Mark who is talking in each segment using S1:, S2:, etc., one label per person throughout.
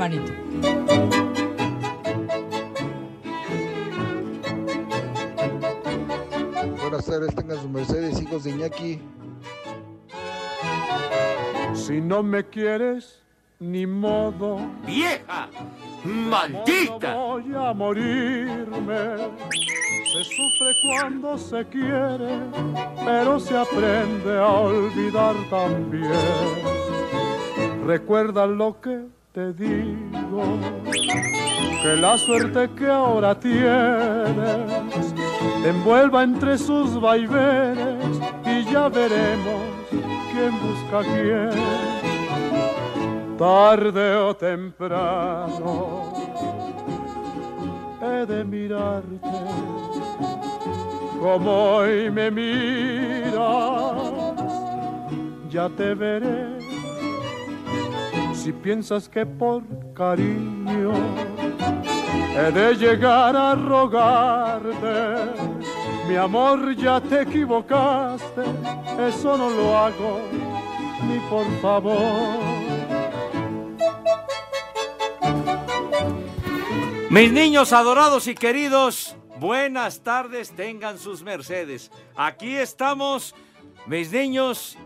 S1: Manito.
S2: Buenas tardes, tengan su Mercedes, hijos de Iñaki.
S3: Si no me quieres, ni modo.
S4: ¡Vieja!
S3: No
S4: ¡Maldita!
S3: voy a morirme. Se sufre cuando se quiere, pero se aprende a olvidar también. Recuerda lo que te digo, que la suerte que ahora tienes te envuelva entre sus vaivenes y ya veremos quién busca quién tarde o temprano he de mirarte como hoy me miras, ya te veré. Si piensas que por cariño he de llegar a rogarte, mi amor ya te equivocaste, eso no lo hago ni por favor.
S5: Mis niños adorados y queridos, buenas tardes, tengan sus mercedes. Aquí estamos, mis niños,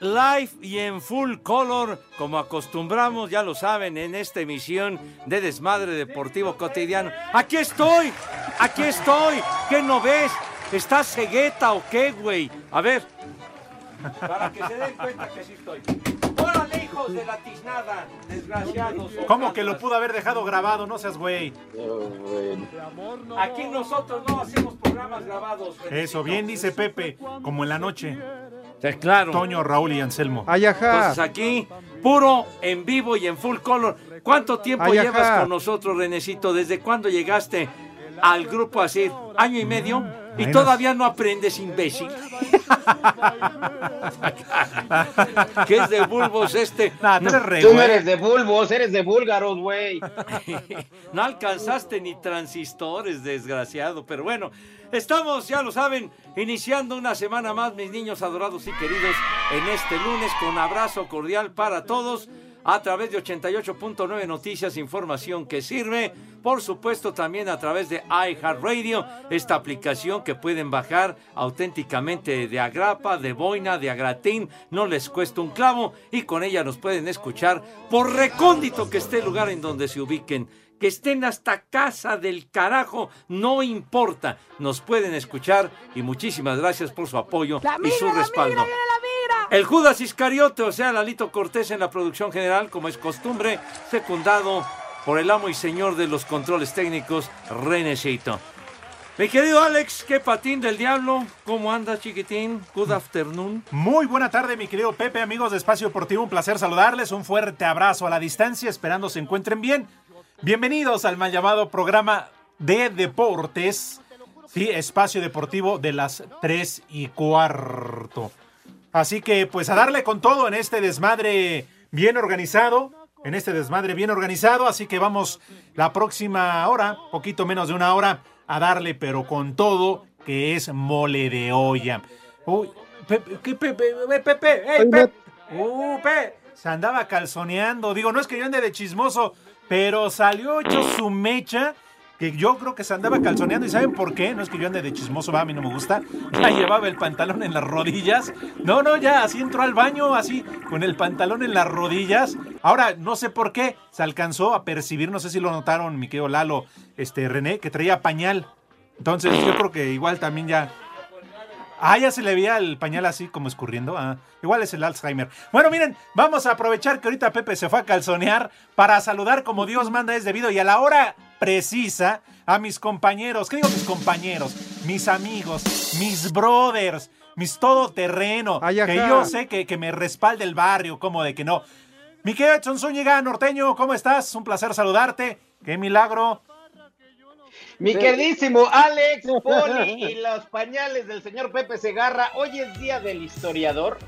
S5: live y en full color, como acostumbramos, ya lo saben, en esta emisión de Desmadre Deportivo Cotidiano. Aquí estoy, aquí estoy, ¿qué no ves? ¿Estás cegueta o qué, güey? A ver, para que se den cuenta que sí estoy. ¡Órale, hijos de la tiznada, desgraciados!
S6: ¿Cómo que lo pudo haber dejado grabado? No seas güey.
S5: Aquí nosotros no hacemos programas grabados.
S6: Eso, bien dice Pepe, como en la noche.
S5: Claro.
S6: Toño, Raúl y Anselmo.
S5: Entonces aquí, puro, en vivo y en full color. ¿Cuánto tiempo llevas con nosotros, Renecito? ¿Desde cuándo llegaste al grupo así? ¿Año y medio? Y
S6: Ay, no.
S5: todavía no aprendes, imbécil. ¿Qué es de bulbos este?
S7: Tú no eres de bulbos, eres de búlgaros, güey.
S5: No alcanzaste ni transistores, desgraciado. Pero bueno, estamos, ya lo saben, iniciando una semana más, mis niños adorados y queridos, en este lunes con abrazo cordial para todos. A través de 88.9 Noticias, información que sirve. Por supuesto, también a través de iHeartRadio, esta aplicación que pueden bajar auténticamente de Agrapa, de Boina, de Agratín. No les cuesta un clavo y con ella nos pueden escuchar por recóndito que esté el lugar en donde se ubiquen que estén hasta casa del carajo, no importa, nos pueden escuchar y muchísimas gracias por su apoyo y su respaldo. El Judas Iscariote, o sea, Lalito Cortés en la producción general, como es costumbre, secundado por el amo y señor de los controles técnicos, Renecito. Mi querido Alex, qué patín del diablo, ¿cómo andas, chiquitín? Good afternoon.
S6: Muy buena tarde, mi querido Pepe, amigos de Espacio Deportivo. Un placer saludarles. Un fuerte abrazo a la distancia, esperando se encuentren bien. Bienvenidos al mal llamado programa de deportes. Sí, Espacio Deportivo de las 3 y cuarto. Así que, pues, a darle con todo en este desmadre bien organizado. En este desmadre bien organizado. Así que vamos la próxima hora, poquito menos de una hora, a darle, pero con todo, que es mole de olla. Uy, Pepe, ¿qué Pepe? Eh, Pepe, ¡Ey, Pepe! ¡Uh, Pepe! Se andaba calzoneando. Digo, no es que yo ande de chismoso, pero salió hecho su mecha. Que yo creo que se andaba calzoneando. ¿Y saben por qué? No es que yo ande de chismoso, va, a mí no me gusta. Ya llevaba el pantalón en las rodillas. No, no, ya así entró al baño, así, con el pantalón en las rodillas. Ahora, no sé por qué, se alcanzó a percibir, no sé si lo notaron, mi querido Lalo, este, René, que traía pañal. Entonces, yo creo que igual también ya. Ah, ya se le veía el pañal así como escurriendo. Ah, igual es el Alzheimer. Bueno, miren, vamos a aprovechar que ahorita Pepe se fue a calzonear para saludar como Dios manda es debido y a la hora precisa a mis compañeros. ¿Qué digo mis compañeros? Mis amigos, mis brothers, mis todoterreno.
S8: Ay,
S6: que yo sé que, que me respalde el barrio, como de que no. Mi querido Edson Zúñiga, norteño, ¿cómo estás? Un placer saludarte. Qué milagro.
S9: Mi queridísimo Alex, Poli y los pañales del señor Pepe Segarra. Hoy es Día del Historiador,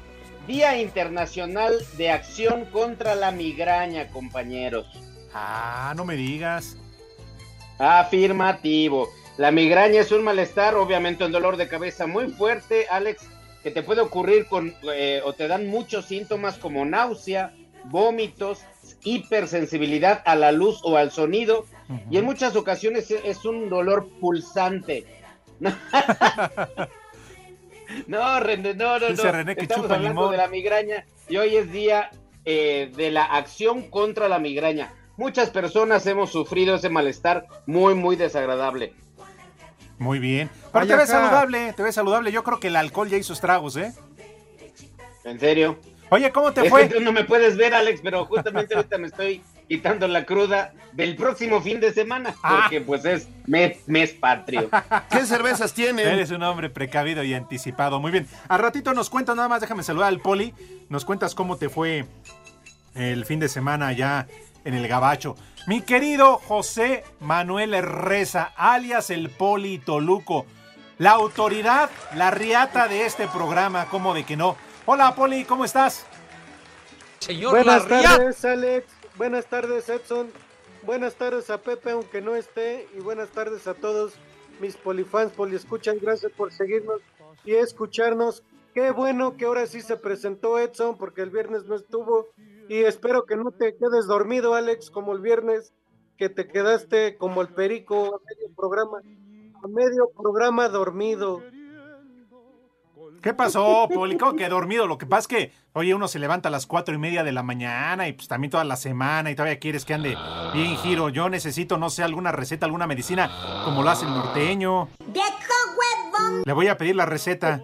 S9: Día Internacional de Acción contra la Migraña, compañeros.
S6: Ah, no me digas.
S9: Afirmativo. La migraña es un malestar, obviamente un dolor de cabeza muy fuerte, Alex, que te puede ocurrir con eh, o te dan muchos síntomas como náusea, vómitos, hipersensibilidad a la luz o al sonido, y en muchas ocasiones e- es un dolor pulsante. No, René, no, no,
S6: Dice
S9: no.
S6: René que
S9: Estamos
S6: chupa
S9: hablando
S6: limón.
S9: de la migraña y hoy es día eh, de la acción contra la migraña. Muchas personas hemos sufrido ese malestar muy, muy desagradable.
S6: Muy bien. Pero
S8: Ay,
S6: te ves saludable, te ves saludable. Yo creo que el alcohol ya hizo estragos, ¿eh?
S9: En serio.
S6: Oye, ¿cómo te
S9: Es
S6: fue?
S9: que tú no me puedes ver, Alex, pero justamente ahorita me estoy quitando la cruda del próximo fin de semana,
S6: Ah.
S9: porque pues es mes, mes patrio.
S4: ¿Qué cervezas tienen?
S6: Eres un hombre precavido y anticipado. Muy bien. Al ratito nos cuentas, nada más déjame saludar al Poli. Nos cuentas cómo te fue el fin de semana allá en el Gabacho. Mi querido José Manuel Reza, alias el Poli Toluco. La autoridad, la riata de este programa, como de que no. Hola Poli, ¿cómo estás?
S10: Señor
S11: Buenas tardes, Alex. Buenas tardes, Edson. Buenas tardes a Pepe, aunque no esté. Y buenas tardes a todos mis polifans, poliescuchan. Gracias por seguirnos y escucharnos. Qué bueno que ahora sí se presentó Edson, porque el viernes no estuvo. Y espero que no te quedes dormido, Alex, como el viernes, que te quedaste como el perico a medio programa. A medio programa dormido.
S6: ¿Qué pasó, Poli? ¿Cómo que dormido? Lo que pasa es que, oye, uno se levanta a las cuatro y media de la mañana y pues también toda la semana y todavía quieres que ande bien giro. Yo necesito, no sé, alguna receta, alguna medicina, como lo hace el norteño. Le voy a pedir la receta.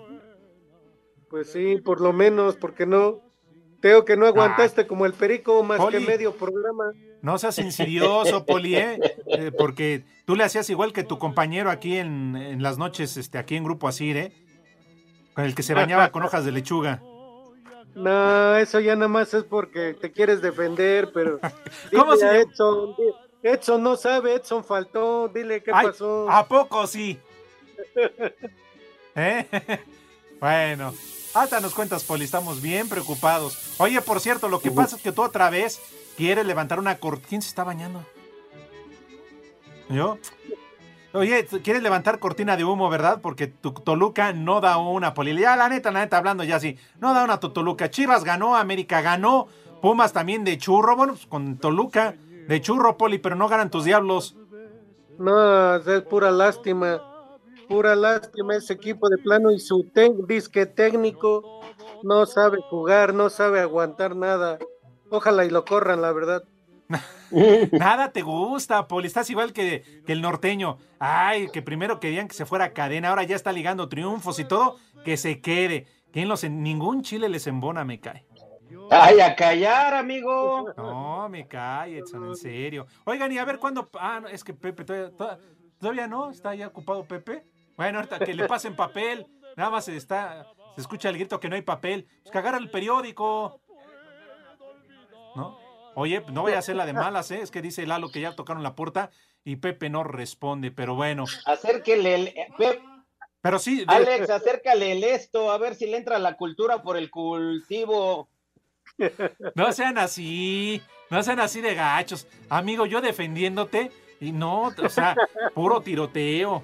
S11: Pues sí, por lo menos, porque no. Creo que no aguantaste como el perico más
S6: Poli.
S11: que medio programa.
S6: No seas insidioso, Poli, ¿eh? Eh, Porque tú le hacías igual que tu compañero aquí en, en las noches, este, aquí en Grupo Asir, ¿eh? Con el que se bañaba con hojas de lechuga.
S11: No, eso ya nada más es porque te quieres defender, pero.
S6: ¿Cómo
S11: dile
S6: se
S11: a? Edson, Edson no sabe, Edson faltó, dile qué
S6: Ay,
S11: pasó.
S6: ¿A poco sí? ¿Eh? Bueno, hasta nos cuentas, Poli, estamos bien preocupados. Oye, por cierto, lo que pasa es que tú otra vez quieres levantar una cortina. ¿Quién se está bañando? ¿Yo? Oye, quieres levantar cortina de humo, ¿verdad? Porque tu Toluca no da una, Poli. Ya, la neta, la neta, hablando ya así. No da una tu Toluca. Chivas ganó, América ganó, Pumas también de churro. Bueno, pues con Toluca de churro, Poli, pero no ganan tus diablos.
S11: No, es pura lástima. Pura lástima ese equipo de plano y su disque técnico no sabe jugar, no sabe aguantar nada. Ojalá y lo corran, la verdad.
S6: Nada te gusta, Poli. Estás igual que, que el norteño. Ay, que primero querían que se fuera a cadena, ahora ya está ligando triunfos y todo. Que se quede. Que en los en ningún chile les embona, me cae.
S9: Ay, a callar, amigo.
S6: No, me cae, Edson, en serio. Oigan, y a ver cuándo. Ah, no, es que Pepe todavía, toda- todavía no. ¿Está ya ocupado Pepe? Bueno, ahorita que le pasen papel. Nada más se está. Se escucha el grito que no hay papel. Pues que agarra el periódico. ¿No? Oye, no vaya a ser la de malas, ¿eh? Es que dice Lalo que ya tocaron la puerta y Pepe no responde, pero bueno.
S9: Acérquele, el, Pep,
S6: Pero sí, de-
S9: Alex, acércale el esto, a ver si le entra la cultura por el cultivo.
S6: no sean así, no sean así de gachos. Amigo, yo defendiéndote y no, o sea, puro tiroteo.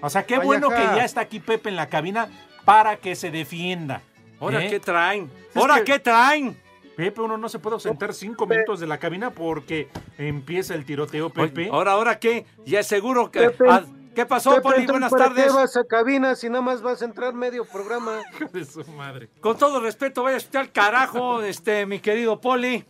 S6: O sea, qué bueno que ya está aquí Pepe en la cabina para que se defienda.
S5: ¿Ahora
S6: ¿eh?
S5: qué traen?
S6: Es
S5: ¿Ahora
S6: que-
S5: qué traen?
S6: Pepe, uno no se puede ausentar cinco minutos de la cabina porque empieza el tiroteo, Pepe.
S5: Oye, ¿Ahora, ahora qué? Ya seguro que...
S11: Pepe.
S5: ah, ¿Qué pasó,
S11: Pepe,
S5: Poli? Buenas
S11: ¿para
S5: tardes.
S11: qué vas a cabina si nada más vas a entrar medio programa?
S6: de su madre.
S5: Con todo respeto, vaya usted al carajo, este, mi querido Poli.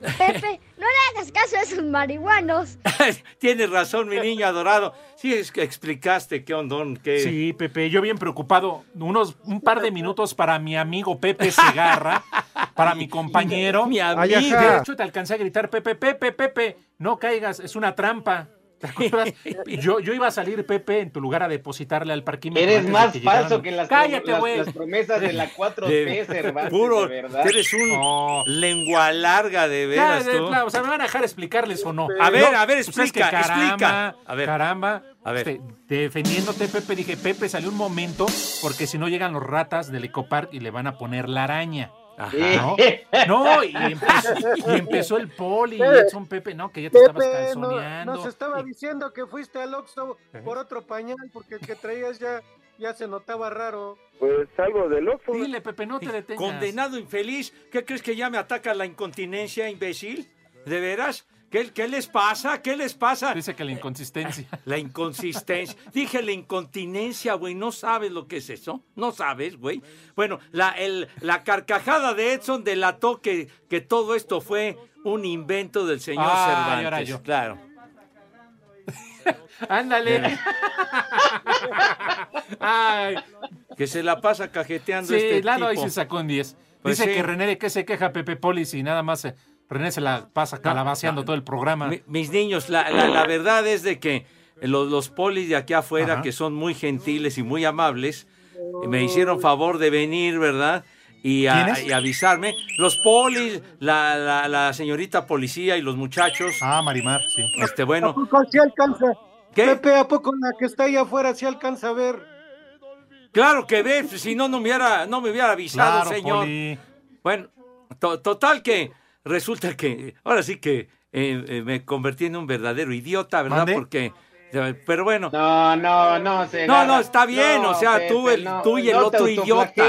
S12: Pepe, no le hagas caso a esos marihuanos.
S5: Tienes razón, mi niño adorado. Sí, es que explicaste qué ondón, qué...
S6: Sí, Pepe, yo bien preocupado. Unos, un par de minutos para mi amigo Pepe Segarra, para mi compañero.
S5: Mi amigo.
S6: De hecho, te alcancé a gritar, Pepe, Pepe, Pepe, no caigas, es una trampa. Yo, yo iba a salir, Pepe, en tu lugar a depositarle al parquímetro.
S7: Eres más
S6: que
S7: falso que las,
S6: Cállate,
S7: las-
S6: güey.
S7: las promesas de la 4T,
S5: De-
S7: Cervantes,
S5: puro,
S7: de verdad.
S5: eres un
S6: No.
S5: lengua larga de
S6: Ya,
S5: veras
S6: de-
S5: tú.
S6: claro, o sea, ¿me van a dejar explicarles o no?
S5: A ver,
S6: No,
S5: a ver,
S6: pues es que
S5: explica, explica. A ver.
S6: Caramba.
S5: A ver.
S6: Este, defendiéndote, Pepe, dije, Pepe, salió un momento, porque si no llegan los ratas del Ecopark y le van a poner la araña.
S5: Ajá.
S6: ¿No? No, y empezó, y empezó el poli, y Edson Pepe, no, que ya te estabas
S4: Pepe, no-
S6: calzoneando.
S4: nos estaba
S6: Y-
S4: diciendo que fuiste al Oxxo por otro pañal porque el que traías ya, ya se notaba raro.
S13: Pues algo de loco.
S6: Dile, Pepe, no te detengas.
S5: Condenado infeliz, ¿qué crees que ya me ataca la incontinencia, imbécil? ¿De veras? ¿Qué, qué les pasa? ¿Qué les pasa?
S6: Dice que la inconsistencia.
S5: La inconsistencia. Dije la incontinencia, güey. ¿No sabes lo que es eso? ¿No sabes, güey? Bueno, la, el- la carcajada de Edson delató que, que todo esto fue un invento del señor
S6: Ay,
S5: Cervantes.
S6: ahora yo.
S5: Claro.
S6: Ándale. Ay,
S5: Que se la pasa cajeteando
S6: sí,
S5: este
S6: Lalo ahí se sacó un 10.
S5: Pues
S6: Dice
S5: sí.
S6: que René de qué se queja Pepe Polis y nada más eh, René se la pasa calabaceando todo el programa.
S5: Mi- mis niños, la, la- la verdad es de que los, los polis de aquí afuera,
S6: Ajá.
S5: que son muy gentiles y muy amables, me hicieron favor de venir, ¿verdad? Y, a- y avisarme. Los polis, la, la- la señorita policía y los muchachos.
S6: Ah, Marimar, sí.
S5: Este,
S4: ¿A
S5: bueno,
S4: poco sí alcanza?
S5: ¿qué?
S4: Pepe, ¿a poco la que está ahí afuera sí alcanza a ver?
S5: Claro que ve, si no, no me hubiera, no me hubiera avisado,
S6: Claro,
S5: señor.
S6: Poli.
S5: Bueno, to- total que resulta que ahora sí que eh, eh, me convertí en un verdadero idiota, ¿verdad?
S6: ¿Mande?
S5: Porque, pero bueno.
S7: No, no, no. Se
S5: No, no, está bien, o sea, tú, el-
S7: no,
S5: tú y el
S7: no
S5: otro idiota.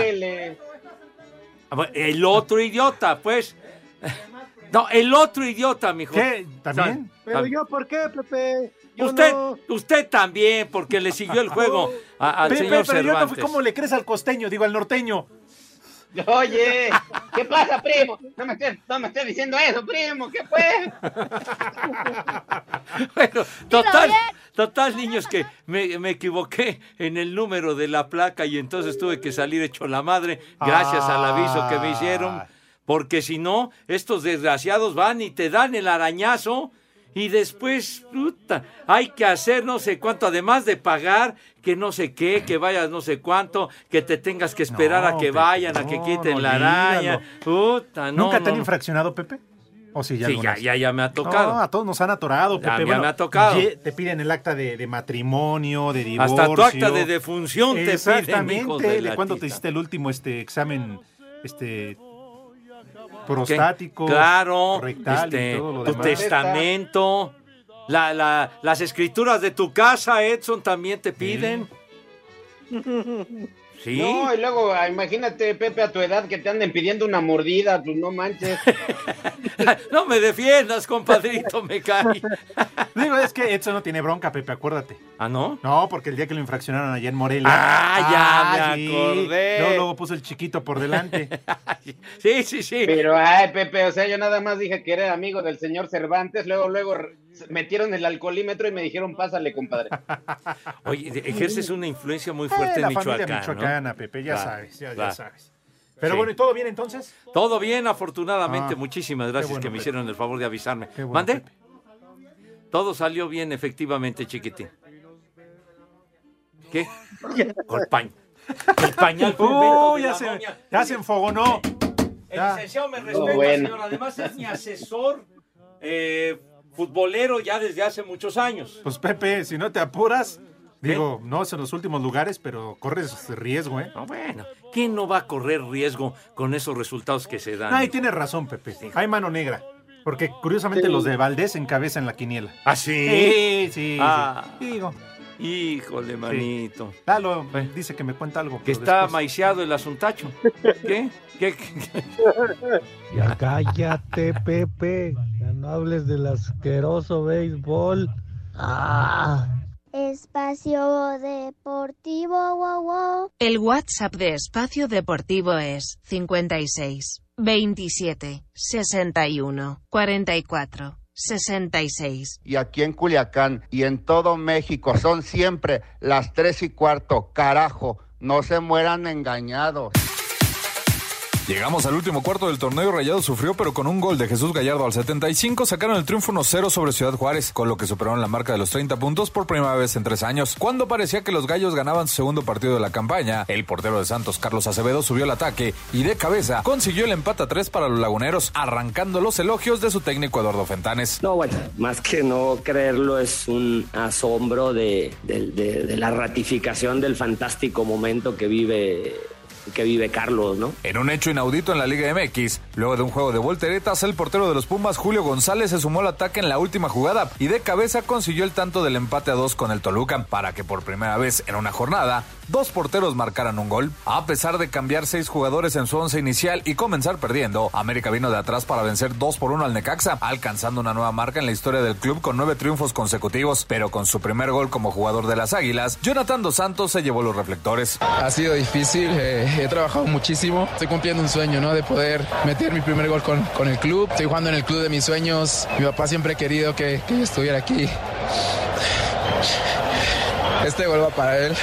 S5: Ah, El otro idiota, pues. No, el otro idiota, mijo.
S6: ¿Qué? ¿También?
S4: Pero yo, ¿por qué, Pepe? Yo
S5: Usted,
S4: no.
S5: usted también, porque le siguió el juego a- al
S6: Pepe,
S5: señor
S6: pero yo no fui
S5: Cervantes.
S6: como le crees al costeño, digo al norteño.
S7: Oye, ¿qué pasa, primo? No me estés, no me estés diciendo eso, primo, ¿qué fue?
S5: Bueno, total, total, niños, que me, me equivoqué en el número de la placa y entonces tuve que salir hecho la madre, gracias al aviso que me hicieron, porque si no, estos desgraciados van y te dan el arañazo y después, puta, hay que hacer no sé cuánto, además de pagar, que no sé qué, que vayas no sé cuánto, que te tengas que esperar
S6: No,
S5: a que
S6: Pepe,
S5: vayan, a que quiten
S6: no,
S5: la araña. Puta, no,
S6: ¿Nunca te han infraccionado, Pepe? ¿O sí, ya
S5: Sí, ya, ya, ya me ha tocado.
S6: No, a todos nos han atorado, Pepe.
S5: ya
S6: Bueno,
S5: me ha tocado.
S6: Te piden el acta de, de matrimonio, de divorcio.
S5: Hasta tu acta de defunción te piden,
S6: Exactamente. de, cuándo te hiciste el último este examen este prostático,
S5: Claro,
S6: rectal
S5: este,
S6: y todo lo
S5: tu
S6: demás.
S5: testamento, la, la- las escrituras de tu casa, Edson, también te piden. Sí.
S7: No, y luego, ah, imagínate, Pepe, a tu edad que te anden pidiendo una mordida, pues no manches.
S5: No me defiendas, compadrito, me cae.
S6: Digo, es que Edson no tiene bronca, Pepe, acuérdate.
S5: ¿Ah, no?
S6: No, porque el día que lo infraccionaron allá en Morelia.
S5: Ah, ya me acordé.
S6: Luego, luego puso el chiquito por delante.
S5: Sí, sí, sí.
S7: Pero, ay, Pepe, o sea, yo nada más dije que era amigo del señor Cervantes, luego, luego metieron el alcoholímetro y me dijeron, pásale, compadre.
S5: Oye, ejerces una influencia muy
S6: Eh,
S5: fuerte
S6: la
S5: en
S6: familia
S5: Michoacán, ¿no?
S6: michoacana, Pepe, ya
S5: Claro,
S6: sabes, ya, ya sabes. Pero
S5: Sí.
S6: bueno, ¿y todo bien entonces?
S5: Todo bien, afortunadamente.
S6: Ah,
S5: Muchísimas gracias
S6: bueno,
S5: que me
S6: Pepe.
S5: hicieron el favor de avisarme.
S6: Bueno,
S5: ¿Mande?
S6: Pepe.
S5: Todo salió bien, efectivamente, chiquitín. ¿Qué? Con paño. El pañal
S6: ¡Uh,
S5: de
S6: ya
S5: la
S6: se, ya se enfogonó!
S5: El
S6: Ya.
S5: licenciado me respeta,
S7: bueno.
S5: señor. Además es mi asesor eh, futbolero ya desde hace muchos años.
S6: Pues Pepe, si no te apuras, digo, no es en los últimos lugares, pero corres riesgo, ¿eh?
S5: No, bueno, ¿quién no va a correr riesgo con esos resultados que se dan?
S6: Ay, tienes razón, Pepe. Hay mano negra. Porque curiosamente los de Valdés encabezan la quiniela.
S5: ¿Ah, sí?
S6: Sí, sí.
S5: Ah.
S6: sí. Digo,
S5: Híjole, manito.
S6: Lalo dice que me cuenta algo.
S5: Que está
S6: después-
S5: maiciado el asuntacho. ¿Qué? ¿Qué? qué-
S4: Ya cállate, Pepe. Ya no hables del asqueroso béisbol. Ah.
S12: Espacio Deportivo, wow, wow.
S14: El WhatsApp de Espacio Deportivo es 56
S13: 27, 61, 44, 66.
S14: Y aquí en Culiacán y en todo México son siempre las tres y cuarto. Carajo, no se mueran engañados.
S15: Llegamos al último cuarto del torneo. Rayado sufrió, pero con un gol de Jesús Gallardo al 75 sacaron el triunfo 1-0 sobre Ciudad Juárez, con lo que superaron la marca de los 30 puntos por primera vez en tres años. Cuando parecía que los gallos ganaban su segundo partido de la campaña, el portero de Santos, Carlos Acevedo, subió el ataque y de cabeza consiguió el empate a 3 para los laguneros, arrancando los elogios de su técnico Eduardo Fentanes.
S16: No, bueno, más que no creerlo, es un asombro de, de la ratificación del fantástico momento que vive que vive Carlos, ¿no?
S15: En un hecho inaudito en la Liga MX, luego de un juego de volteretas, el portero de los Pumas, Julio González, se sumó al ataque en la última jugada y de cabeza consiguió el tanto del empate a dos con el Toluca, para que por primera vez en una jornada, dos porteros marcaran un gol. A pesar de cambiar seis jugadores en su once inicial y comenzar perdiendo, América vino de atrás para vencer 2 por 1 al Necaxa, alcanzando una nueva marca en la historia del club con nueve triunfos consecutivos, pero con su primer gol como jugador de las Águilas, Jonathan Dos Santos se llevó los reflectores.
S17: Ha sido difícil, eh, he trabajado muchísimo. Estoy cumpliendo un sueño, ¿no? De poder meter mi primer gol con, con el club. Estoy jugando en el club de mis sueños. Mi papá siempre ha querido que, que yo estuviera aquí. Este gol va para él.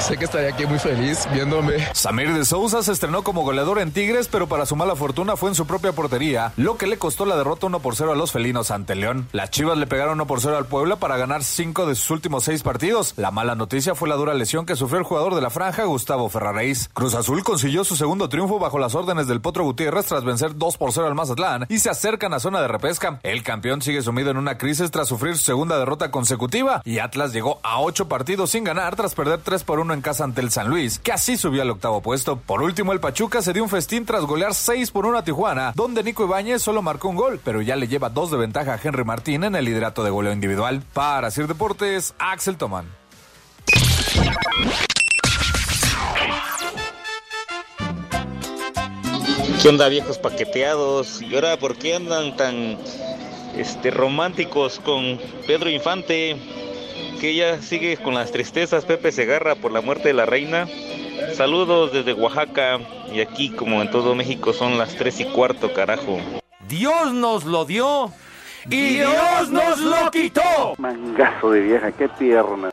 S17: Sé que estaría aquí muy feliz viéndome.
S15: Samir de Souza se estrenó como goleador en Tigres, pero para su mala fortuna fue en su propia portería, lo que le costó la derrota 1 por 0 a los felinos ante León. Las Chivas le pegaron 1 por 0 al Puebla para ganar 5 de sus últimos 6 partidos. La mala noticia fue la dura lesión que sufrió el jugador de la franja, Gustavo Ferraréis. Cruz Azul consiguió su segundo triunfo bajo las órdenes del Potro Gutiérrez tras vencer 2 por 0 al Mazatlán y se acercan a zona de repesca. El campeón sigue sumido en una crisis tras sufrir su segunda derrota consecutiva y Atlas llegó a 8 partidos sin ganar tras perder 3 por 1 en casa ante el San Luis, que así subió al octavo puesto. Por último, el Pachuca se dio un festín tras golear 6 por 1 a Tijuana, donde Nico Ibáñez solo marcó un gol, pero ya le lleva dos de ventaja a Henry Martín en el liderato de goleo individual. Para Sir Deportes, Axel Toman.
S18: ¿Qué onda viejos paqueteados? ¿Y ahora por qué andan tan este, románticos con Pedro Infante? Que ya sigue con las tristezas Pepe Segarra por la muerte de la reina. Saludos desde Oaxaca y aquí como en todo México son las tres y cuarto, carajo.
S5: Dios nos lo dio y Dios nos lo quitó.
S19: Mangazo de vieja, qué tierna.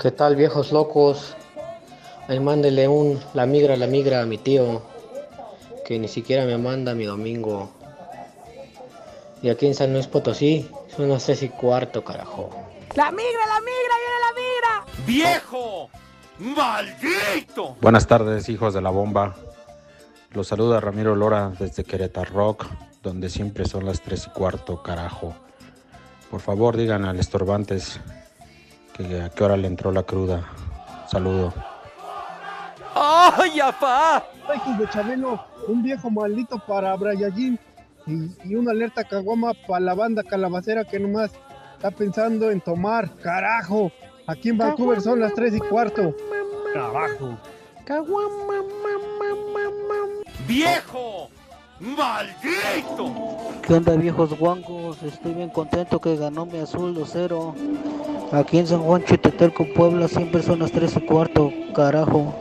S20: ¿Qué tal viejos locos? Ahí mándele un la migra, la migra a mi tío, que ni siquiera me manda mi domingo. Y aquí en San Luis Potosí son las tres y cuarto, carajo.
S21: ¡La migra, la migra, viene la migra!
S5: ¡Viejo! ¡Maldito!
S22: Buenas tardes, hijos de la bomba. Los saluda Ramiro Lora desde Querétaro Rock, donde siempre son las tres y cuarto, carajo. Por favor, digan al estorbantes que a qué hora le entró la cruda. Saludo.
S5: ¡Ay, apá!
S4: Hijos de Chabelo, un viejo maldito para Brayallín y, y una alerta caguama para la banda calabacera que nomás está pensando en tomar. ¡Carajo! Aquí en Vancouver son las 3 y cuarto. ¡Carajo!
S5: ¡Viejo! ¡Maldito!
S23: ¿Qué onda viejos guangos? Estoy bien contento que ganó mi azul 2-0. Aquí en San Juan Chitetelco, Puebla, siempre son las 3 y cuarto, carajo.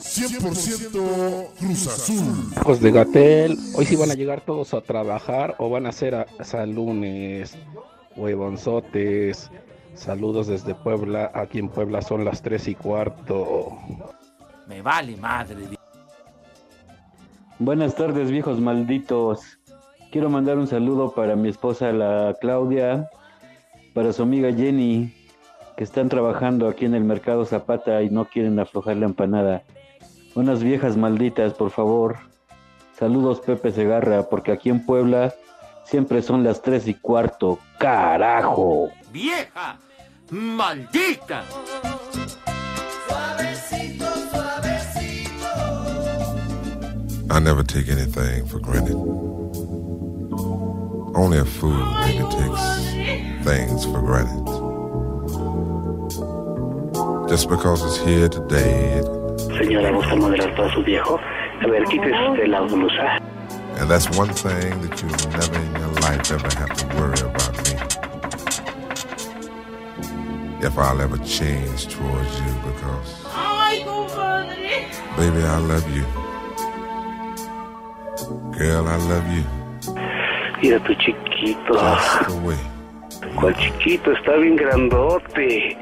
S24: 100% Cruz Azul.
S25: Hijos de Gatel, hoy sí van a llegar todos a trabajar o van a ser hasta el lunes. Huevonzotes. Saludos desde Puebla. Aquí en Puebla son las 3 y cuarto.
S5: Me vale madre.
S26: Buenas tardes, viejos malditos. Quiero mandar un saludo para mi esposa, la Claudia, para su amiga Jenny, que están trabajando aquí en el mercado Zapata y no quieren aflojar la empanada. Unas viejas malditas, por favor. Saludos, Pepe Segarra, porque aquí en Puebla siempre son las 3 y cuarto. ¡Carajo!
S5: ¡Vieja! ¡Maldita!
S27: Suavecito, suavecito.
S28: I never take anything for granted. Only a fool really takes things for granted. Just because it's here today, it,
S19: Señora, ¿gusta moderar todo su viejo? A ver, quítese la blusa.
S28: and that's one thing that you'll never in your life ever have to worry about me. If I'll ever change towards you because,
S21: ¡Ay, compadre!
S28: baby, I love you. Girl, I love you.
S19: Mira tu chiquito.
S28: Just the way.
S19: ¿Cuál chiquito? Está bien grandote.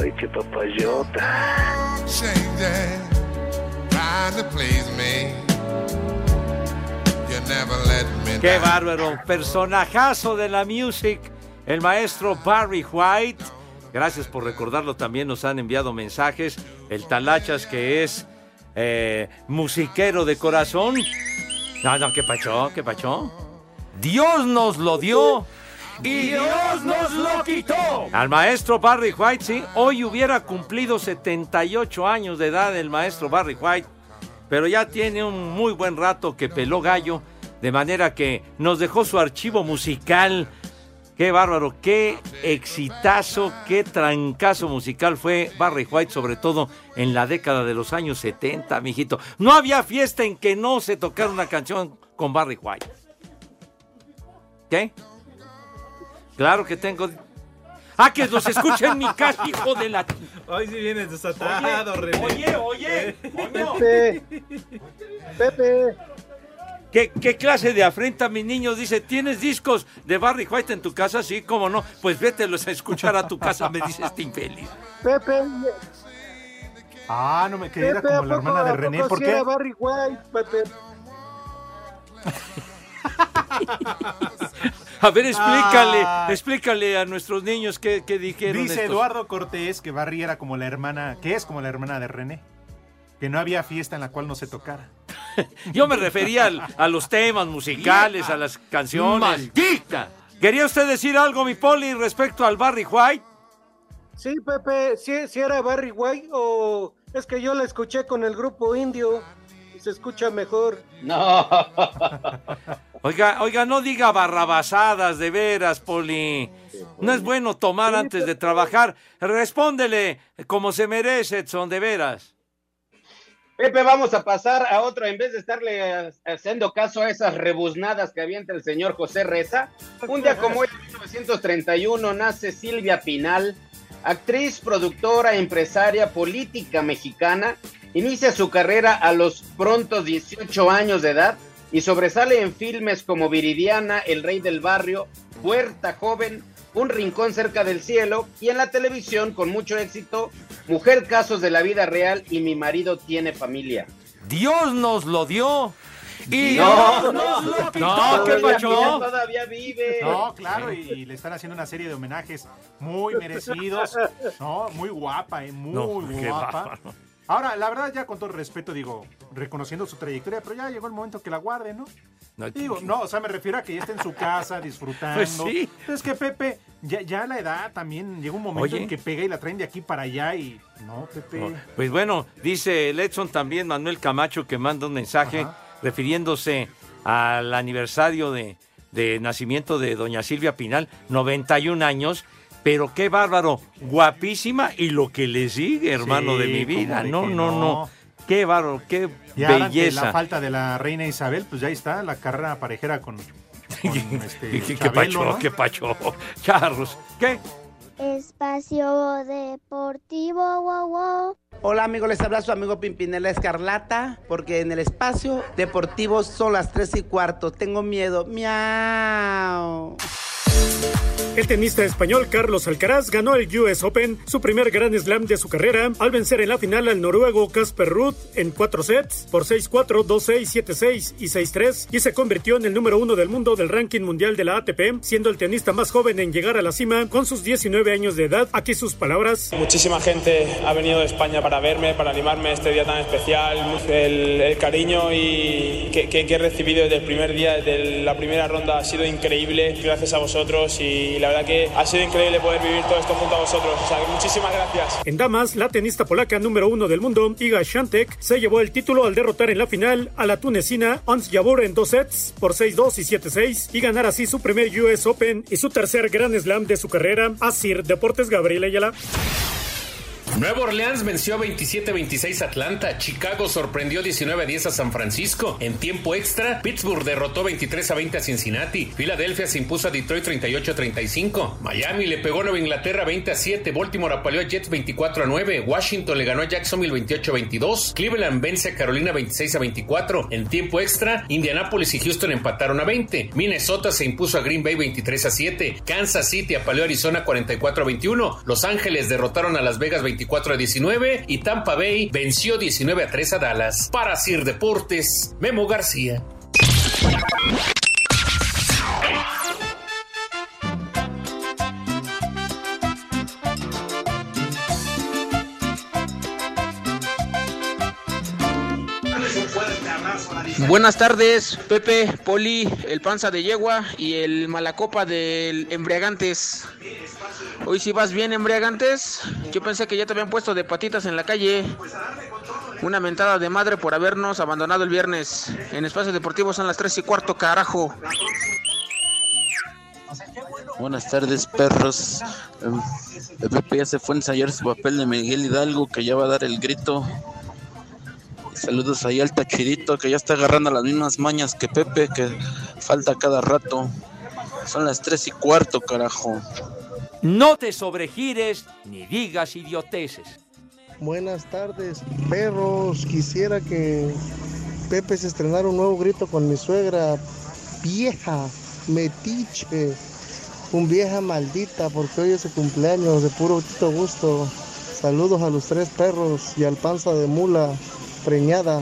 S19: Ay, qué papayota.
S28: Shame that trying to please me. You never let me
S5: Qué bárbaro, personajazo de la music, el maestro Barry White. Gracias por recordarlo, también nos han enviado mensajes. El Talachas, que es eh, musiquero de corazón. No, no, ¿qué pachó? ¿Qué pachó? Dios nos lo dio y Dios nos lo quitó. Al maestro Barry White, sí, hoy hubiera cumplido 78 años de edad el maestro Barry White, pero ya tiene un muy buen rato que peló gallo, de manera que nos dejó su archivo musical. Qué bárbaro, qué exitazo, qué trancazo musical fue Barry White, sobre todo en la década de los años 70, mijito. No había fiesta en que no se tocara una canción con Barry White. ¿Qué? Claro que tengo. Ah, que los escuche en mi casa, hijo de la.
S6: Hoy sí vienes desatado, René.
S5: Oye, oye, coño.
S4: Pepe. Pepe.
S5: ¿Qué, ¿Qué clase de afrenta, mis niños? Dice, ¿tienes discos de Barry White en tu casa? Sí, ¿cómo no? Pues vételos a escuchar a tu casa, me dice este infeliz.
S4: Pepe.
S6: Ah, no me quedé era
S4: Pepe,
S6: como la
S4: ¿a poco-
S6: hermana de René. ¿Por qué?
S4: era Barry White, Pepe.
S5: A ver, explícale,
S6: Ah.
S5: explícale a nuestros niños qué, qué dijeron
S6: Dice
S5: estos.
S6: Eduardo Cortés que Barry era como la hermana, que es como la hermana de René. Que no había fiesta en la cual no se tocara.
S5: Yo me refería al- a los temas musicales, a las canciones.
S6: ¡Maldita!
S5: ¿Quería usted decir algo, mi Poli, respecto al Barry White?
S4: Sí, Pepe, ¿sí, sí era Barry White o es que yo la escuché con el grupo indio se escucha mejor?
S5: No. Oiga, oiga, no diga barrabasadas, de veras, Poli. No es bueno tomar antes de trabajar. Respóndele como se merece, Edson, de veras.
S9: Pepe, vamos a pasar a otro, en vez de estarle haciendo caso a esas rebuznadas que avienta el señor José Reza. Un día como hoy, en 1931, nace Silvia Pinal, actriz, productora, empresaria, política mexicana. Inicia su carrera a los prontos 18 años de edad y sobresale en filmes como Viridiana, El Rey del Barrio, Puerta Joven, Un Rincón Cerca del Cielo y en la televisión con mucho éxito, Mujer Casos de la Vida Real y Mi Marido Tiene Familia.
S5: Dios nos lo dio. Y
S9: No,
S5: Dios nos lo quitó.
S9: no,
S5: ¿qué
S9: todavía-
S5: pacho?
S9: todavía vive.
S6: No, claro, y, y le están haciendo una serie de homenajes muy merecidos. No, muy guapa, eh, muy
S5: No, qué
S6: guapa.
S5: bárbaro.
S6: Ahora, la verdad, ya con todo respeto, digo, reconociendo su trayectoria, pero ya llegó el momento que la guarde, ¿no?
S5: No,
S6: Digo, no, o sea, me refiero a que ya esté en su casa disfrutando.
S5: Pues sí.
S6: Es que Pepe, ya, ya la edad también llega un momento
S5: Oye.
S6: en que pega y la traen de aquí para allá y. No, Pepe.
S5: Pues bueno, dice Edson también, Manuel Camacho, que manda un mensaje refiriéndose al aniversario de, de nacimiento de doña Silvia Pinal, 91 años. Pero qué bárbaro, guapísima y lo que le sigue, hermano
S6: Sí,
S5: de mi vida. No, no, no,
S6: no.
S5: Qué bárbaro, qué
S6: Y ahora ante
S5: belleza.
S6: la falta de la reina Isabel, pues ya está la carrera parejera con, con este,
S5: ¿Qué, qué
S6: Chabelo,
S5: pacho,
S6: ¿no?
S5: qué pacho. Charros, ¿qué?
S12: Espacio Deportivo, wow, wow.
S29: Hola amigos, les habla su amigo Pimpinela Escarlata, porque en el espacio deportivo son las 3 y cuarto. Tengo miedo. Miau.
S30: El tenista español Carlos Alcaraz ganó el US Open, su primer Grand Slam de su carrera, al vencer en la final al noruego Casper Ruud en cuatro sets por 6-4, 2-6, 7-6 y 6-3 y se convirtió en el número uno del mundo del ranking mundial de la ATP, siendo el tenista más joven en llegar a la cima con sus 19 años de edad. Aquí sus palabras.
S31: Muchísima gente ha venido de España para verme, para animarme este día tan especial. El, el cariño y que, que- que he recibido desde el primer día, desde la primera ronda, ha sido increíble. Gracias a vosotros y la verdad que ha sido increíble poder vivir todo esto junto a vosotros. O sea, muchísimas gracias.
S30: En damas, la tenista polaca número uno del mundo, Iga Swiatek, se llevó el título al derrotar en la final a la tunecina Ons Jabeur en dos sets por 6-2 y 7-6 y ganar así su primer US Open y su tercer Grand Slam de su carrera. Asir Deportes Gabriel Ayala.
S32: Nueva Orleans venció 27-26 a Atlanta. Chicago sorprendió 19-10 a San Francisco. En tiempo extra, Pittsburgh derrotó 23-20 a Cincinnati. Filadelfia se impuso a Detroit 38-35. Miami le pegó a Nueva Inglaterra 20-7. Baltimore apaleó a Jets 24-9. Washington le ganó a Jacksonville 28-22. Cleveland vence a Carolina 26-24. En tiempo extra, Indianapolis y Houston empataron a 20. Minnesota se impuso a Green Bay 23-7. Kansas City apaleó a Arizona 44-21. Los Ángeles derrotaron a Las Vegas 24 a 19 y Tampa Bay venció 19 a 3 a Dallas. Para Sir Deportes, Memo García.
S33: Buenas tardes, Pepe, Poli, el panza de yegua y el malacopa del embriagantes. Hoy si vas bien, embriagantes. Yo pensé que ya te habían puesto de patitas en la calle. Una mentada de madre por habernos abandonado el viernes. En Espacio Deportivo son las 3 y cuarto, carajo.
S34: Buenas tardes, perros. El Pepe ya se fue a ensayar su papel de Miguel Hidalgo, que ya va a dar el grito. Saludos ahí al Tachidito, que ya está agarrando las mismas mañas que Pepe, que falta cada rato. Son las tres y cuarto, carajo.
S5: No te sobregires ni digas idioteces.
S35: Buenas tardes, perros. Quisiera que Pepe se estrenara un nuevo grito con mi suegra. Vieja, metiche, un vieja maldita, porque hoy es su cumpleaños de puro tito gusto. Saludos a los tres perros y al panza de mula preñada.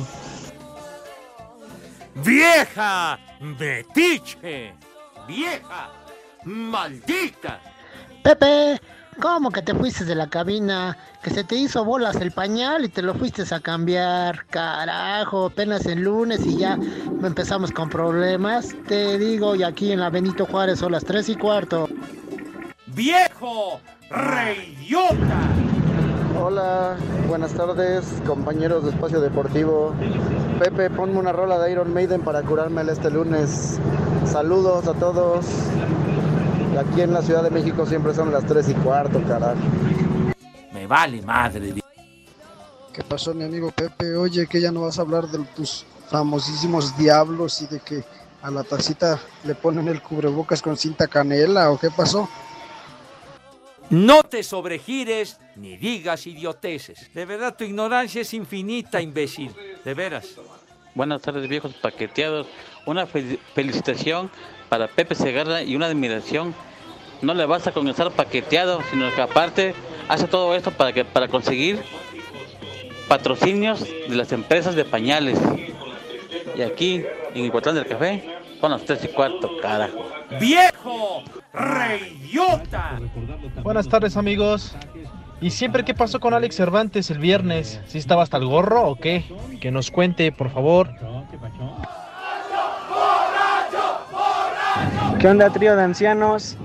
S5: ¡Vieja! ¡Metiche! ¡Vieja! ¡Maldita!
S36: Pepe, ¿cómo que te fuiste de la cabina? Que se te hizo bolas el pañal y te lo fuiste a cambiar. Carajo, apenas el lunes y ya empezamos con problemas. Te digo, y aquí en la Benito Juárez son las 3 y cuarto.
S5: ¡Viejo! ¡Reyota!
S35: Hola, buenas tardes, compañeros de Espacio Deportivo. Pepe, ponme una rola de Iron Maiden para curarme este lunes. Saludos a todos. Aquí en la Ciudad de México siempre son las 3 y cuarto, carajo.
S5: Me vale madre.
S35: ¿Qué pasó, mi amigo Pepe? Oye, que ya no vas a hablar de tus famosísimos diablos y de que a la tacita le ponen el cubrebocas con cinta canela o qué pasó?
S5: No te sobregires ni digas idioteces. De verdad, tu ignorancia es infinita, imbécil. De veras.
S26: Buenas tardes, viejos paqueteados. Una fel- felicitación para Pepe Segarra y una admiración. No le basta con estar paqueteado, sino que aparte hace todo esto para, que, para conseguir patrocinios de las empresas de pañales. Y aquí, en Iguatlán del Café, son las 3 y cuarto, carajo.
S5: ¡Viejo! ¡Reyota!
S37: Buenas tardes amigos. ¿Y siempre qué pasó con Alex Cervantes el viernes? ¿Sí estaba hasta el gorro o qué? Que nos cuente, por favor.
S38: ¿Qué onda, trío de ancianos?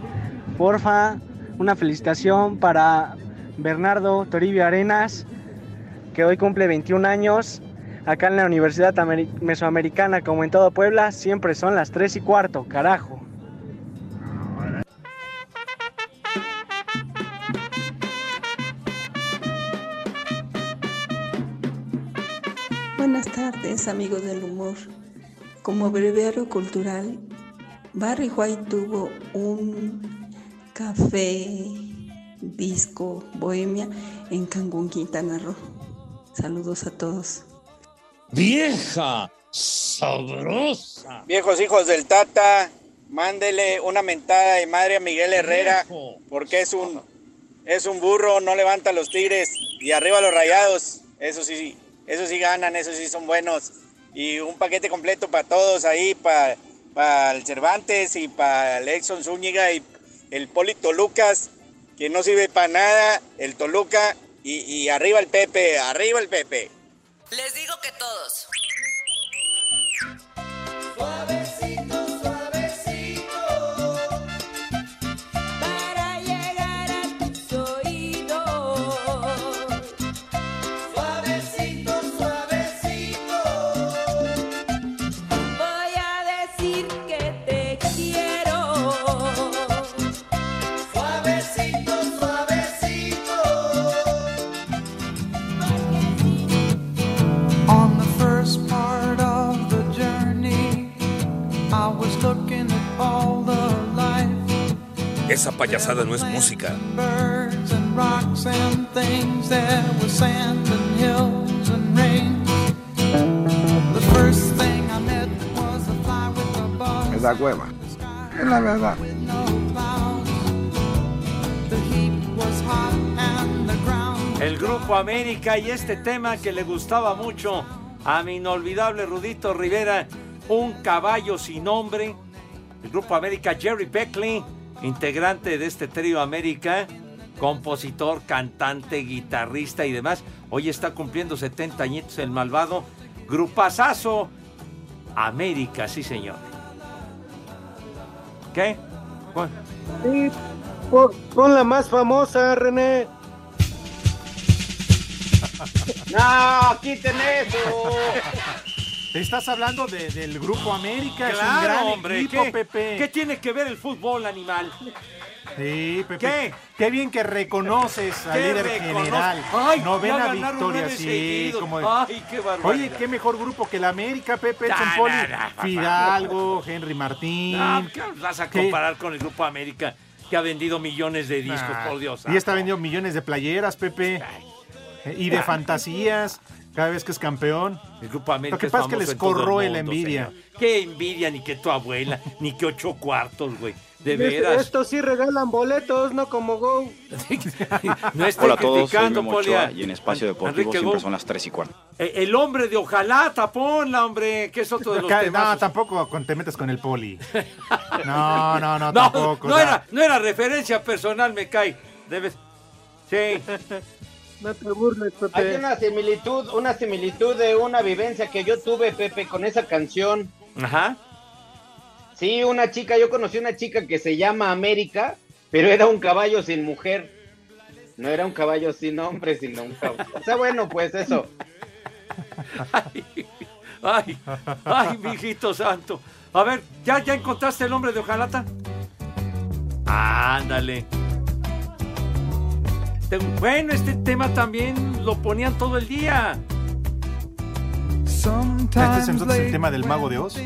S38: Porfa, una felicitación para Bernardo Toribio Arenas, que hoy cumple 21 años. Acá en la Universidad Ameri- Mesoamericana, como en todo Puebla, siempre son las 3 y cuarto, carajo.
S39: Amigos del humor. Como breviario cultural, Barry White tuvo un café disco bohemia en Cancún, Quintana Roo. Saludos a todos.
S40: ¡Vieja! ¡Sabrosa!
S41: Viejos hijos del Tata, mándele una mentada de madre a Miguel Herrera, porque es un, es un burro, no levanta los tigres. Y arriba los rayados, eso sí, eso sí ganan, eso sí son buenos. Y un paquete completo para todos ahí, para el Cervantes y para el Exxon Zúñiga y el Polito Lucas, que no sirve para nada, el Toluca. Y, y arriba el Pepe, arriba el Pepe.
S42: Les digo que todos.
S27: A
S43: fly with a buzz.
S44: Es la hueva. Es la verdad.
S43: No clouds. The heat was hot and the ground.
S5: El Grupo América y este tema que le gustaba mucho a mi inolvidable Rudito Rivera, un caballo sin nombre. El Grupo América, Jerry Beckley, integrante de este trío América, compositor, cantante, guitarrista y demás. Hoy está cumpliendo 70 añitos el malvado. Grupazazo América, sí señor. ¿Qué? ¿Cuál?
S35: Sí, pon, pon la más famosa, René.
S9: No, quiten eso.
S6: Te estás hablando de- del Grupo América, es un gran
S5: hombre.
S6: equipo,
S5: ¿qué,
S6: Pepe.
S5: ¿Qué tiene que ver el fútbol, animal?
S6: Sí, Pepe.
S5: ¿Qué?
S6: Qué bien que reconoces al
S5: ¿Qué
S6: líder general.
S5: Ay,
S6: Novena victoria, sí.
S5: seguidos.
S6: Como...
S5: Ay, qué barbaridad.
S6: Oye, qué mejor grupo que el América, Pepe,
S5: Nah,
S6: Edson Poli,
S5: nah, nah, papá.
S6: Fidalgo, Henry Martín.
S5: ¿qué vas a
S6: ¿Qué?
S5: comparar con el Grupo América que ha vendido millones de discos,
S6: Nah,
S5: por Dios?
S6: Y está vendiendo millones de playeras, Pepe. Y de
S5: Nah.
S6: fantasías, cada vez que es campeón.
S5: El Grupo América
S6: Lo que pasa es que les corroe la envidia.
S5: señor. Qué envidia, ni que tu abuela, ni que ocho cuartos, güey. De veras.
S35: Estos sí regalan boletos, no como Go.
S5: No estoy
S45: Hola a todos, soy Memo. Ochoa y en Espacio Deportivo
S5: Enrique
S45: siempre son las 3 y cuarto.
S5: Eh, El hombre de ojalá, taponla, hombre, que es otro de los temas.
S6: No, tampoco te metes con el poli. No, no, no,
S5: No,
S6: tampoco.
S5: no era, no era referencia personal, me cae. Debes. Sí.
S35: No te burles,
S9: Hay una similitud, una similitud de una vivencia que yo tuve, Pepe, con esa canción.
S5: Ajá.
S9: Sí, una chica, yo conocí una chica que se llama América, pero era un caballo sin mujer. No era un caballo sin hombre, sino un caballo. O sea, bueno, pues eso.
S5: Ay, ay, mijito santo. A ver, ¿ya, ya encontraste el hombre de Ojalata? Ándale. Bueno, este tema también lo ponían todo el día.
S6: Este es entonces el tema del mago de Oz.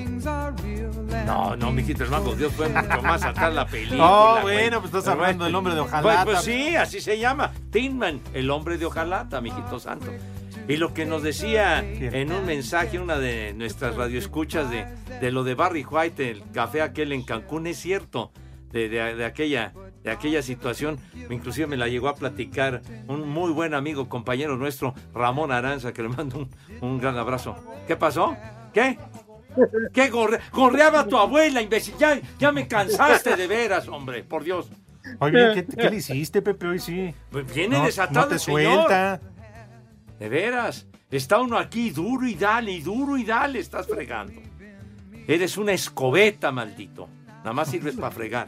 S5: No, no, mijito, el mago Dios fue mucho más atrás la película.
S6: Oh,
S5: güey.
S6: bueno, pues estás hablando del hombre de
S5: Pues,
S6: Ojalata.
S5: pues sí, así se llama. Tinman, el hombre de Ojalata, mijito santo. Y lo que nos decía en un mensaje una de nuestras radioescuchas de, de lo de Barry White, el café aquel en Cancún, es cierto, de, de- de aquella, de aquella situación. Inclusive me la llegó a platicar un muy buen amigo, compañero nuestro, Ramón Aranza, que le mando un, un gran abrazo. ¿Qué pasó? ¿Qué? ¿Qué gorre- gorreaba tu abuela, imbécil? Ya, ya me cansaste de veras, hombre, por Dios.
S6: Oye, ¿qué, qué le hiciste, Pepe, hoy sí?
S5: Pues viene
S6: No-
S5: desatado
S6: No te
S5: el señor.
S6: suelta.
S5: De veras. Está uno aquí duro y dale, y duro y dale, estás fregando. Eres una escobeta, maldito. Nada más sirves para fregar.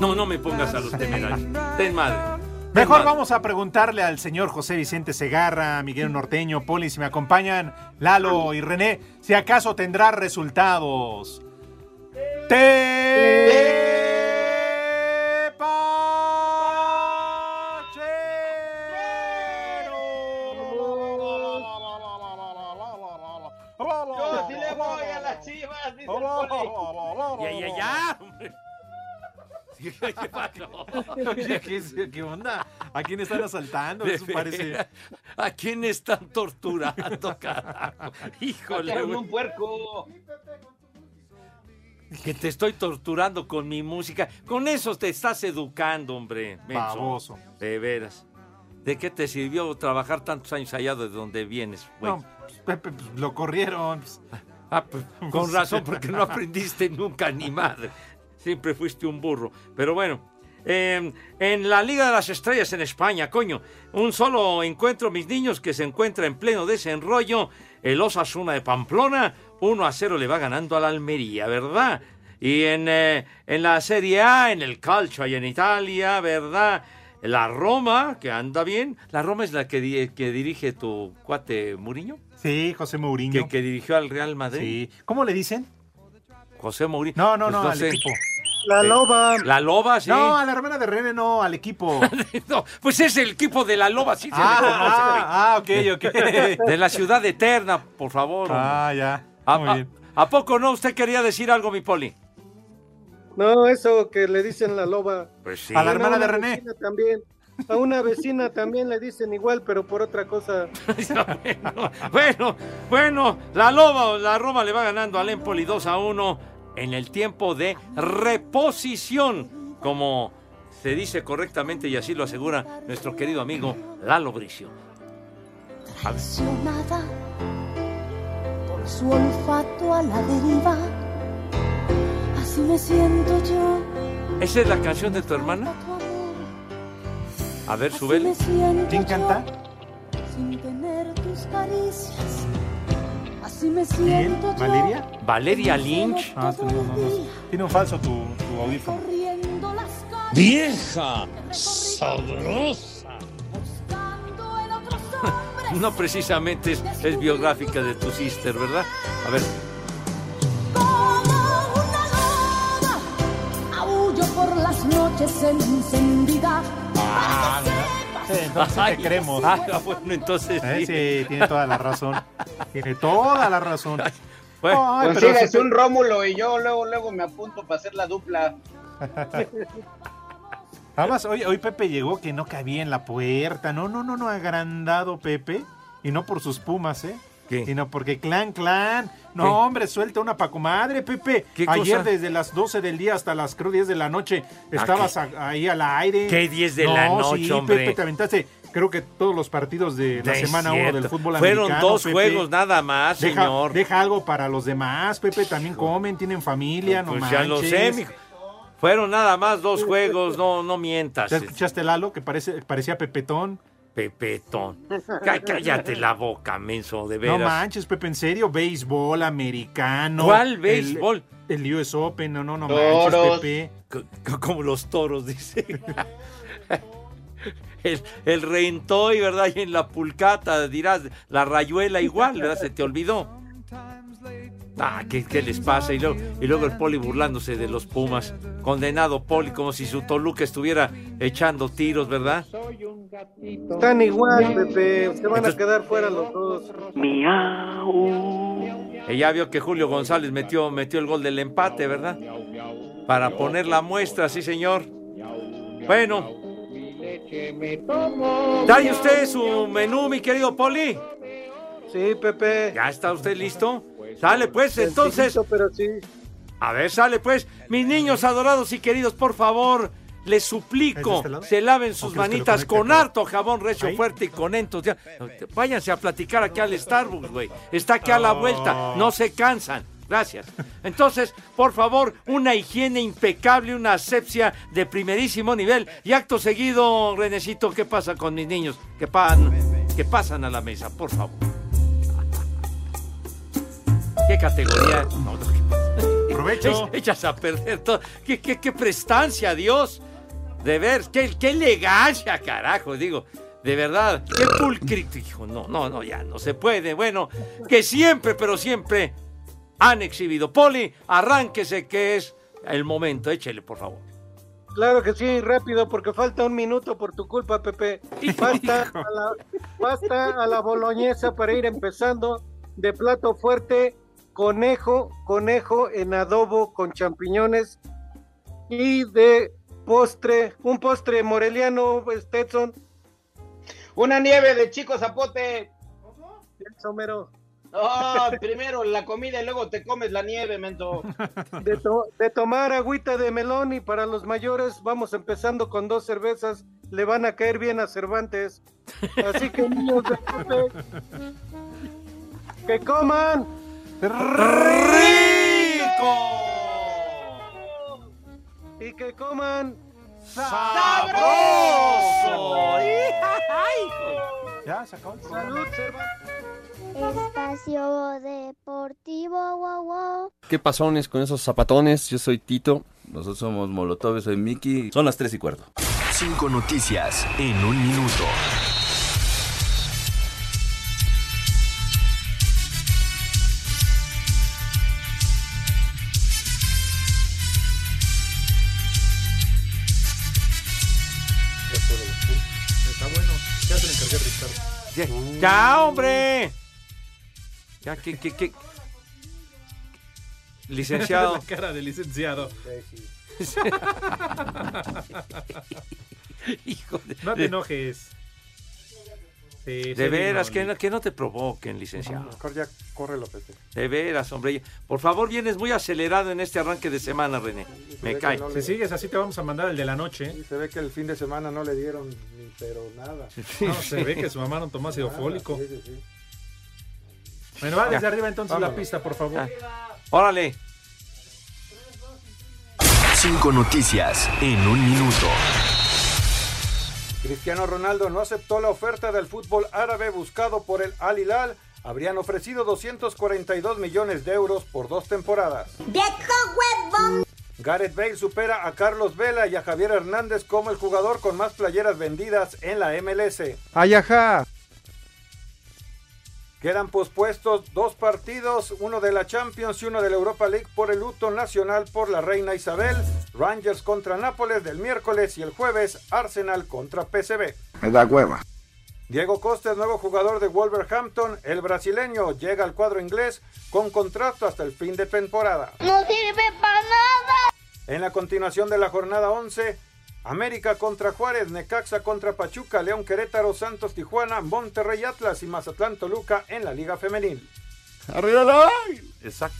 S5: No, no me pongas a los temerarios. Ten madre. Ten
S6: Mejor
S5: madre.
S6: vamos a preguntarle al señor José Vicente Segarra, Miguel Norteño, Poli, si me acompañan, Lalo y René, si acaso tendrá resultados.
S9: Yo sí le voy a las chivas, dice el Poli.
S5: Ya, ya, ya. ¿Qué pasó?
S6: Oye, ¿qué, es- qué onda? ¿A quién están asaltando? Eso parece.
S5: ¿A quién están torturando, carajo? Híjole,
S9: un puerco.
S5: Que te estoy torturando con mi música. Con eso te estás educando, hombre.
S6: Baboso.
S5: De veras. ¿De qué te sirvió trabajar tantos años allá de donde vienes, güey?
S6: No, pues, Pepe, pues, lo corrieron.
S5: Ah, pues, con razón, porque no aprendiste nunca ni madre. Siempre fuiste un burro. Pero bueno, eh, en la Liga de las Estrellas en España, coño, un solo encuentro, mis niños, que se encuentra en pleno desenrollo. El Osasuna de Pamplona, 1 a 0 le va ganando a la Almería, ¿verdad? Y en, eh, en la Serie A, en el Calcio y en Italia, ¿verdad? La Roma, que anda bien. La Roma es la que, di- que dirige tu cuate Muriño.
S6: Sí, José Mourinho.
S5: Que, que dirigió al Real Madrid.
S6: Sí. ¿Cómo le dicen?
S5: José Mourinho.
S6: No, no,
S5: Pues
S6: no, al
S5: sé.
S6: equipo.
S35: La loba.
S5: La loba, sí.
S6: No, a la hermana de René, no, al equipo.
S5: No, pues es el equipo de la loba, sí se
S6: Ah,
S5: le conoce,
S6: ah, ah, ok, ok.
S5: De la ciudad eterna, por favor.
S6: Ah, ya.
S5: ¿A,
S6: Muy
S5: a-
S6: bien.
S5: ¿a poco no? ¿Usted quería decir algo, mi poli?
S11: No, eso que le dicen la loba.
S5: Pues sí.
S6: A la hermana de René.
S11: También. A una vecina también le dicen igual, pero por otra cosa.
S5: Bueno, bueno, la Loba, la Roma le va ganando al Empoli 2 a 1 en el tiempo de reposición, como se dice correctamente y así lo asegura nuestro querido amigo Lalo Bricio. A ver.
S46: Apasionada por su olfato a la deriva. Así me siento yo.
S5: ¿Esa es la canción de tu hermana? A ver, súbele.
S46: me siento
S6: ¿Quién
S46: yo,
S6: canta?
S46: Sin tener tus caricias. Así me siento yo.
S6: ¿Valeria?
S5: Valeria Lynch.
S6: Ah, no, no, no. Tiene un falso tu, tu audífono.
S46: Corriendo las calles.
S40: Vieja sabrosa.
S46: buscando en otros hombres.
S5: No precisamente es, es biográfica de tu sister, ¿verdad? A ver.
S46: Como una loba. Aullo por las noches encendida.
S6: Ah, entonces
S5: Ay,
S6: te creemos.
S5: Ah, bueno, entonces
S6: Eh,
S5: sí.
S6: sí, tiene toda la razón. Tiene toda la razón.
S5: Bueno,
S6: Ay, pero
S9: un Rómulo y yo luego, luego me apunto para hacer la dupla.
S6: Además, hoy, hoy Pepe llegó que no cabía en la puerta. No, no, no, no, agrandado Pepe. Y no por sus pumas, ¿eh?
S5: ¿Qué?
S6: Sino porque clan, clan. No,
S5: ¿Qué?
S6: hombre, suelta una pa' comadre, Pepe.
S5: ¿Qué
S6: Ayer
S5: cosa?
S6: desde las 12 del día hasta las creo 10 de la noche estabas ahí al aire.
S5: ¿Qué 10 de
S6: No,
S5: la noche,
S6: sí,
S5: hombre?
S6: Pepe, te aventaste creo que todos los partidos de la
S5: No
S6: semana 1 del fútbol
S5: Fueron
S6: americano.
S5: dos
S6: Pepe.
S5: juegos nada más,
S6: Deja,
S5: señor.
S6: deja algo para los demás, Pepe. También comen, tienen familia, no
S5: Pues
S6: manches.
S5: ya lo sé, mijo. Fueron nada más dos juegos, no, no mientas.
S6: ¿Ya escuchaste Lalo que parece, parecía Pepetón?
S5: Pepetón. Cá- Cállate la boca, menso, de veras.
S6: No manches, Pepe, en serio, béisbol americano.
S5: ¿Cuál
S6: El-
S5: béisbol?
S6: El, US Open, no, no, no
S9: Toros.
S6: manches, Pepe.
S5: C- Como los toros, dice. El, el rentoy, ¿verdad? Y en la pulcata dirás, la rayuela igual, ¿verdad? Se te olvidó. Ah, ¿qué, qué les pasa? Y luego, y luego el poli burlándose de los Pumas. Condenado poli, como si su Toluca estuviera echando tiros, ¿verdad?
S11: Están igual, Pepe. Se van a quedar fuera los dos.
S5: Y ya vio que Julio González metió, metió el gol del empate, ¿verdad? Para poner la muestra, sí, señor. Bueno. ¿Trae usted su menú, mi querido Poli?
S11: Sí, Pepe.
S5: ¿Ya está usted listo? Sale pues, entonces.
S11: Sencillito, Pero sí.
S5: A ver, sale pues. Mis niños adorados y queridos, por favor, les
S6: ¿Es de
S5: suplico,
S6: este
S5: se laven
S6: ¿O
S5: sus manitas con harto jabón recio
S6: ¿Ahí?
S5: fuerte y con entusiasmo. Váyanse a platicar aquí al Starbucks, güey. Está aquí a la vuelta, no se cansan. Gracias. Entonces, por favor, una higiene impecable, una asepsia de primerísimo nivel. Y acto seguido, Renecito, ¿qué pasa con mis niños? Que, pan, que pasan a la mesa, por favor. ¿Qué categoría? No, no, ¿qué
S6: Provecho.
S5: Ech- Echas a perder todo. ¿Qué, qué, qué prestancia, Dios? De ver, qué, qué elegancia, carajo, digo. De verdad, qué pulcrito. Hijo, no, no, no, ya no se puede. Bueno, que siempre, pero siempre han exhibido. Poli, arránquese que es el momento. Échele, por favor.
S11: Claro que sí, rápido, porque falta un minuto por tu culpa, Pepe. Basta a la, basta a la boloñesa para ir empezando. De plato fuerte, conejo, conejo en adobo con champiñones. Y de postre, un postre moreliano, Stetson.
S9: Una nieve de chico zapote.
S11: Mero.
S9: No, primero la comida y luego te comes la nieve, mento.
S11: De, to- de tomar agüita de melón y para los mayores vamos empezando con dos cervezas, le van a caer bien a Cervantes. Así que niños de que coman y que coman
S5: ¡Sabroso!
S6: Ya, se acabó el
S11: salud.
S46: Espacio Deportivo, wow, wow.
S47: ¿Qué pasones con esos zapatones? Yo soy Tito. Nosotros somos Molotov, soy Miki. Son las 3 y cuarto.
S45: Cinco noticias en un minuto.
S6: Ya,
S5: hombre. Ya, que, que, que. Licenciado.
S6: la cara del licenciado.
S5: Hijo de,
S6: No te enojes. Sí,
S5: De veras, que no, que no te provoquen, licenciado.
S48: Mejor ya córrelo, Pepe.
S5: De veras, hombre. Por favor, vienes muy acelerado en este arranque de semana, René. Me cae.
S48: no
S6: Si sigues así te vamos a mandar el de la noche.
S48: Se ve que el fin de semana no le dieron ni pero nada.
S6: No, se ve que su mamá no tomó ácido fólico.
S48: sí, sí, sí.
S6: Bueno, va desde
S5: Ya.
S6: arriba entonces la
S5: Vámonos.
S6: pista, por favor.
S5: Órale.
S45: Cinco noticias en un minuto.
S48: Cristiano Ronaldo no aceptó la oferta del fútbol árabe buscado por el Al Hilal. Habrían ofrecido 242 millones de euros por dos temporadas. Gareth Bale supera a Carlos Vela y a Javier Hernández como el jugador con más playeras vendidas en la MLS.
S11: Ayaja.
S48: Quedan pospuestos dos partidos, uno de la Champions y uno de la Europa League por el luto nacional por la reina Isabel. Rangers contra Nápoles del miércoles y el jueves Arsenal contra PSV.
S44: Me da hueva.
S48: Diego Costa es nuevo jugador de Wolverhampton. El brasileño llega al cuadro inglés con contrato hasta el fin de temporada.
S46: No sirve para nada.
S48: En la continuación de la jornada 11, América contra Juárez, Necaxa contra Pachuca, León Querétaro, Santos Tijuana, Monterrey Atlas y Mazatlán Toluca en la Liga Femenil.
S44: ¡Arriba la
S5: Exacto.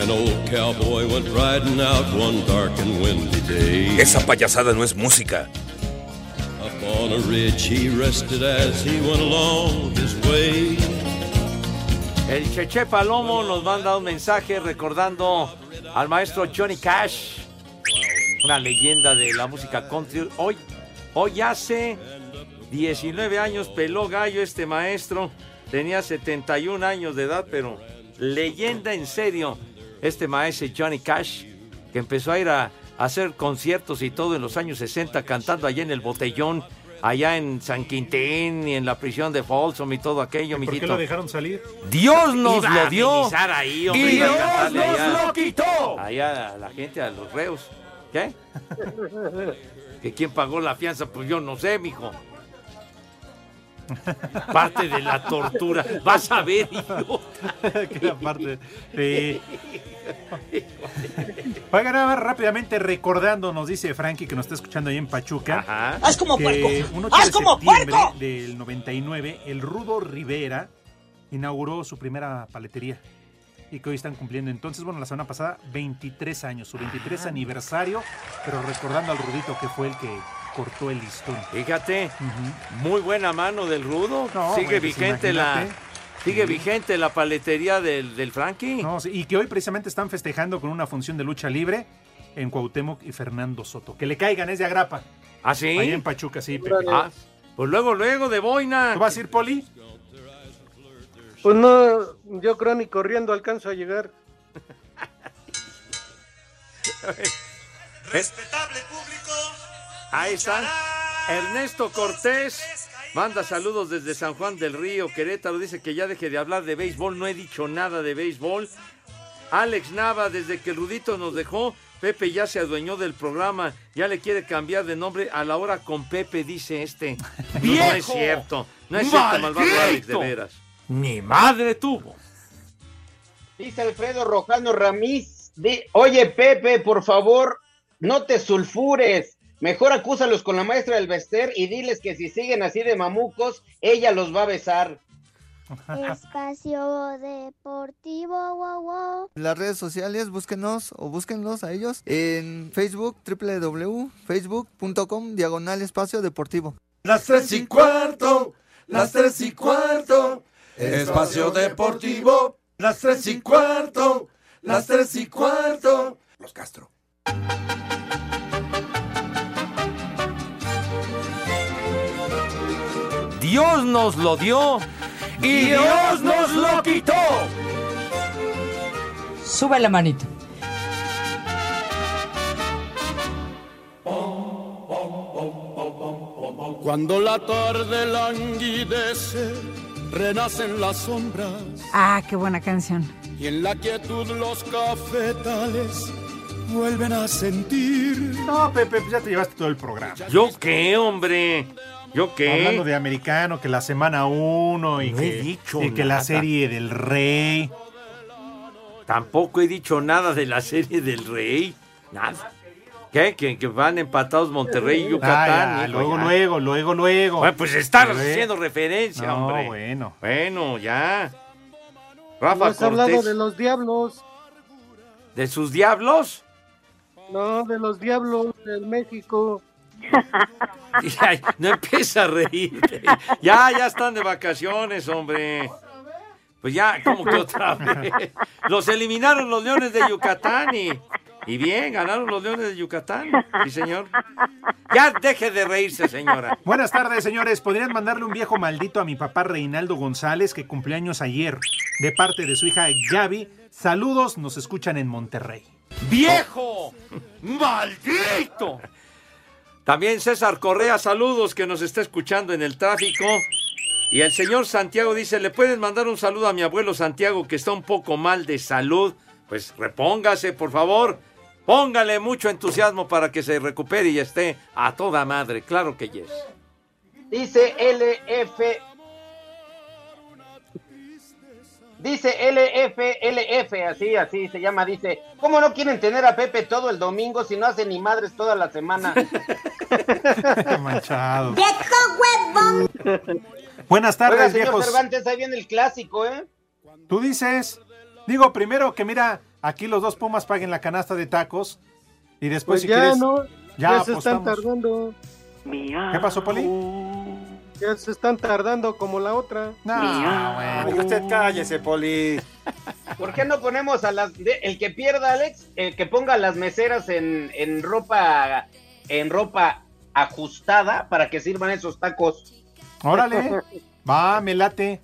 S49: An old cowboy went riding out one dark and windy day.
S50: Esa payasada no es música.
S49: A ridge he rested as he went along.
S5: El Cheche Palomo nos manda un mensaje recordando al maestro Johnny Cash, una leyenda de la música country. Hoy, hoy hace 19 años peló gallo este maestro, tenía 71 años de edad, pero leyenda en serio, este maestro Johnny Cash, que empezó a ir a hacer conciertos y todo en los años 60, cantando allá en el botellón, allá en San Quintín y en la prisión de Folsom y todo aquello,
S6: ¿Por qué
S5: mijito.
S6: lo dejaron salir?
S5: Dios nos
S6: Iba a
S5: lo dio.
S6: amenizar
S5: ahí,
S6: hombre,
S5: y
S6: a
S5: Dios
S6: cantarle
S5: nos
S6: allá.
S5: lo quitó. Allá a la gente, a los reos. ¿Qué? ¿Que quién pagó la fianza? Pues yo no sé, mijo. Parte de la tortura. Vas a ver, hijo.
S6: que era parte. Sí. Oiga, nada más rápidamente recordando, nos dice Frankie que nos está escuchando ahí en Pachuca.
S42: ¡Haz como
S6: que
S42: puerco!
S6: un 8
S42: ¡Haz
S6: de
S42: como puerco!
S6: del 99, el Rudo Rivera inauguró su primera paletería. Y que hoy están cumpliendo entonces, bueno, la semana pasada, 23 años, su 23
S5: Ah.
S6: aniversario, pero recordando al Rudito que fue el que cortó el listón.
S5: Fíjate, muy buena mano del rudo.
S6: No,
S5: sigue
S6: pues
S5: vigente la. Sigue
S6: Sí.
S5: vigente la paletería del, del Frankie.
S6: No, sí, y que hoy precisamente están festejando con una función de lucha libre en Cuauhtémoc y Fernando Soto. Que le caigan, es de agrapa.
S5: ¿Ah, sí?
S6: Ahí en Pachuca, sí, Pepe.
S5: Ah, pues luego, luego de boina.
S6: ¿Tú vas a ir, Poli?
S11: Pues no, yo creo ni corriendo alcanzo a llegar.
S5: Respetable público. Ahí están. Ernesto Cortés manda saludos desde San Juan del Río, Querétaro. Dice que ya deje de hablar de béisbol. No he dicho nada de béisbol. Alex Nava, desde que Rudito nos dejó, Pepe ya se adueñó del programa. Ya le quiere cambiar de nombre a la hora con Pepe, dice este. No, no es cierto. No es cierto, malvado Alex, de veras. Mi madre tuvo.
S9: Dice Alfredo Rojano Ramírez. de- Oye, Pepe, por favor, no te sulfures. Mejor acúsalos con la maestra del Bester y diles que si siguen así de mamucos, ella los va a besar.
S51: Espacio Deportivo, wow, wow.
S52: Las redes sociales, búsquenos o búsquenlos a ellos en Facebook, www.facebook.com, diagonal espacio deportivo.
S49: Las tres y cuarto, las tres y cuarto, espacio deportivo, las tres y cuarto, las tres y cuarto. Los Castro.
S5: Dios nos lo dio y Dios nos lo quitó.
S53: Sube la manito.
S49: Cuando la tarde languidece, renacen las sombras
S54: Ah, qué buena canción.
S49: y en la quietud los cafetales vuelven a sentir.
S6: No, Pepe, pues ya te llevaste todo el programa.
S5: ¿Yo qué, hombre? ¿Yo qué?
S6: Hablando de americano, que la semana 1 y,
S5: No he
S6: que,
S5: dicho
S6: y que la serie del rey.
S5: Tampoco he dicho nada de la serie del Rey. Nada. ¿Qué? Que, que van empatados Monterrey y Yucatán.
S6: Ah, ya,
S5: hijo,
S6: luego,
S5: ya.
S6: luego, luego, luego.
S5: Bueno, pues estás
S6: eh,
S5: haciendo referencia,
S6: No,
S5: hombre.
S6: bueno.
S5: Bueno, ya.
S11: No
S5: Rafa
S11: has hablado de los diablos.
S5: ¿De sus diablos?
S11: No, de los diablos del México.
S5: Ay, no empieza a reírte. Ya, ya están de vacaciones, hombre. Pues ya, como que otra vez. Los eliminaron los Leones de Yucatán y, y bien, ganaron los Leones de Yucatán. Sí, señor. Ya deje de reírse, señora.
S6: Buenas tardes, señores. ¿Podrían mandarle un viejo maldito a mi papá Reinaldo González, que cumplió años ayer, de parte de su hija Gaby? Saludos, nos escuchan en Monterrey.
S5: ¡Viejo! ¡Maldito! También César Correa, saludos que nos está escuchando en el tráfico. Y el señor Santiago dice, ¿le pueden mandar un saludo a mi abuelo Santiago que está un poco mal de salud? Pues repóngase, por favor. Póngale mucho entusiasmo para que se recupere y esté a toda madre. Claro que yes.
S9: Dice LF. Dice LFLF, así, así se llama. Dice: ¿Cómo no quieren tener a Pepe todo el domingo si no hace ni madres toda la semana?
S6: Manchado. Buenas
S9: Oiga,
S6: tardes,
S9: señor
S6: viejos.
S9: Cervantes, ahí viene el clásico, ¿eh?
S6: Tú dices. Digo, primero que mira, aquí los dos Pumas paguen la canasta de tacos. Y después,
S11: Pues
S6: si
S11: ya
S6: quieres.
S11: no,
S6: ya
S11: ya, se están tardando.
S6: ¿Qué pasó, Poli?
S11: Ya se están tardando como la otra.
S48: Ay, usted cállese, Poli.
S9: ¿Por qué no ponemos a las. de- el que pierda, Alex, el que ponga las meseras en, en ropa. En ropa ajustada para que sirvan esos tacos?
S6: Órale. Va, me late.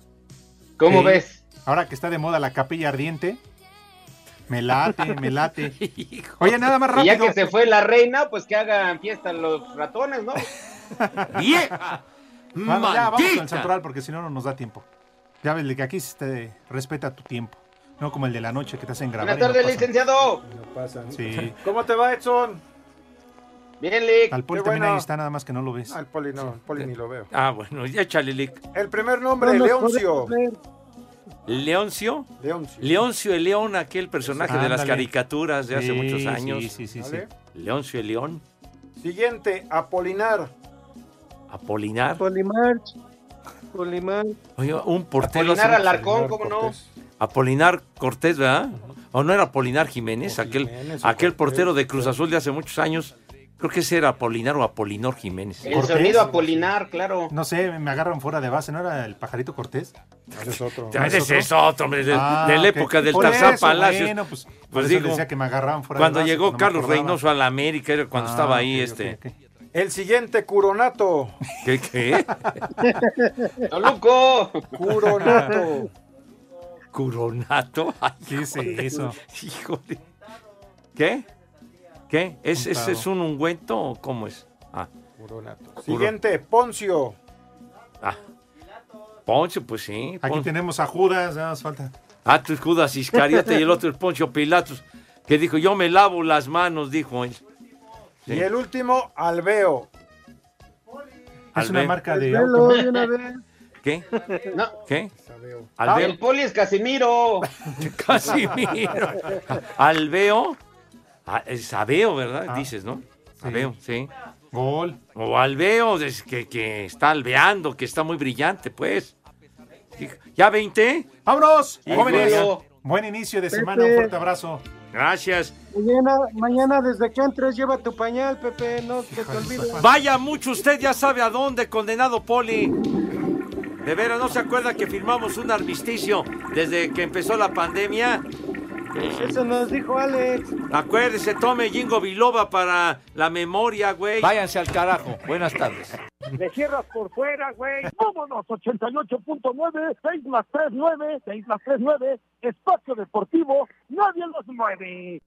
S9: ¿Cómo
S6: Sí.
S9: ves?
S6: Ahora que está de moda la capilla ardiente. Me late, me late. Oye, nada más
S9: Y ya
S6: rápido.
S9: que se fue la reina, pues que hagan fiesta los ratones, ¿no?
S5: ¡Vieja!
S6: Vamos, ya, vamos con el santoral porque si no, no nos da tiempo. Ya ves, de que aquí se te respeta tu tiempo. No como el de la noche que te hacen grabar.
S9: Buenas
S6: no
S9: tardes,
S6: pasa.
S9: licenciado.
S48: No pasa.
S6: Sí.
S48: ¿Cómo te va, Edson?
S9: Bien, Lick.
S6: Al Poli
S48: Qué
S6: también
S48: bueno.
S6: ahí está, nada más que no lo ves.
S48: Al Poli no, el Poli ni lo veo.
S5: Ah, bueno, ya échale, Lick.
S48: El primer nombre,
S11: No
S48: Leoncio.
S5: Leoncio.
S48: Leoncio.
S5: Leoncio el León, aquel personaje de las caricaturas de hace
S6: Sí,
S5: muchos
S6: sí,
S5: años.
S6: Sí, sí, sí.
S48: ¿Vale?
S5: Leoncio el León.
S48: Siguiente, Apolinar.
S5: Apolinar.
S11: Polimarch. Polimar.
S5: Oye, un portero.
S9: Apolinar Alarcón, ¿cómo no?
S48: Cortés.
S5: Apolinar Cortés, ¿verdad? ¿O no era Apolinar Jiménez?
S48: O
S5: aquel
S48: Jiménez,
S5: aquel portero de Cruz Azul de hace muchos años. Creo que ese era Apolinar o Apolinor Jiménez.
S9: El
S6: Cortés.
S9: sonido Apolinar, claro.
S6: No sé, me agarran fuera de base, ¿no era el pajarito Cortés?
S48: Ese es otro.
S5: Ya,
S6: ¿es
S5: ese
S6: otro?
S5: es otro, hombre, de,
S6: Ah,
S5: de la época del Tarzán Palacios.
S6: Bueno, pues, por
S5: Pues
S6: eso
S5: digo,
S6: decía que me agarraban fuera
S5: Cuando
S6: de base,
S5: llegó
S6: no
S5: Carlos. Reynoso a la América, era cuando
S6: Ah,
S5: estaba ahí este.
S48: El siguiente, Curonato.
S5: ¿Qué? qué?
S9: ¡Toluco!
S48: Curonato.
S5: ¿Curonato? Ay,
S6: ¿Qué es eso?
S5: Híjole. ¿Qué? ¿Qué? ¿Es, es,
S6: Untado.
S5: es un ungüento o cómo es? Ah,
S48: Curonato. Siguiente, Poncio.
S5: ah. Poncio, pues sí.
S6: Aquí tenemos a Judas, nada más falta.
S5: Ah, tú es Judas Iscariote y el otro es Poncio Pilatos, que dijo, yo me lavo las manos, dijo él. Sí.
S48: Y el último, Alveo.
S6: Es una marca de
S11: Velo
S6: auto.
S11: de una vez.
S5: ¿Qué?
S9: No,
S5: ¿Qué?
S9: Ah,
S5: Alveo.
S9: el poli es Casimiro.
S5: Casimiro. Alveo. Ah, es Abeo, ¿verdad?
S6: Ah.
S5: Dices, ¿no? Abeo, sí.
S6: Gol.
S5: O Alveo, es que, que está alveando, que está muy brillante, pues. ¿Ya 20?
S6: ¡Vámonos! Jóvenes, buen inicio de semana, un fuerte abrazo.
S5: Gracias.
S11: Mañana, mañana desde que entres lleva tu pañal, Pepe, no te olvide.
S5: Vaya mucho, usted ya sabe a dónde, condenado Poli. De veras, ¿no se acuerda que firmamos un armisticio desde que empezó la pandemia?
S11: Eso nos dijo Alex.
S5: Acuérdese, tome Jingo Biloba para la memoria, güey. Váyanse al carajo. Buenas tardes.
S55: Me cierras por fuera, güey. Vámonos, 88.9, 6 más 3, 9, 6 más 3, 9, espacio deportivo, nadie los mueve.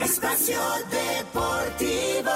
S46: Espacio Deportivo.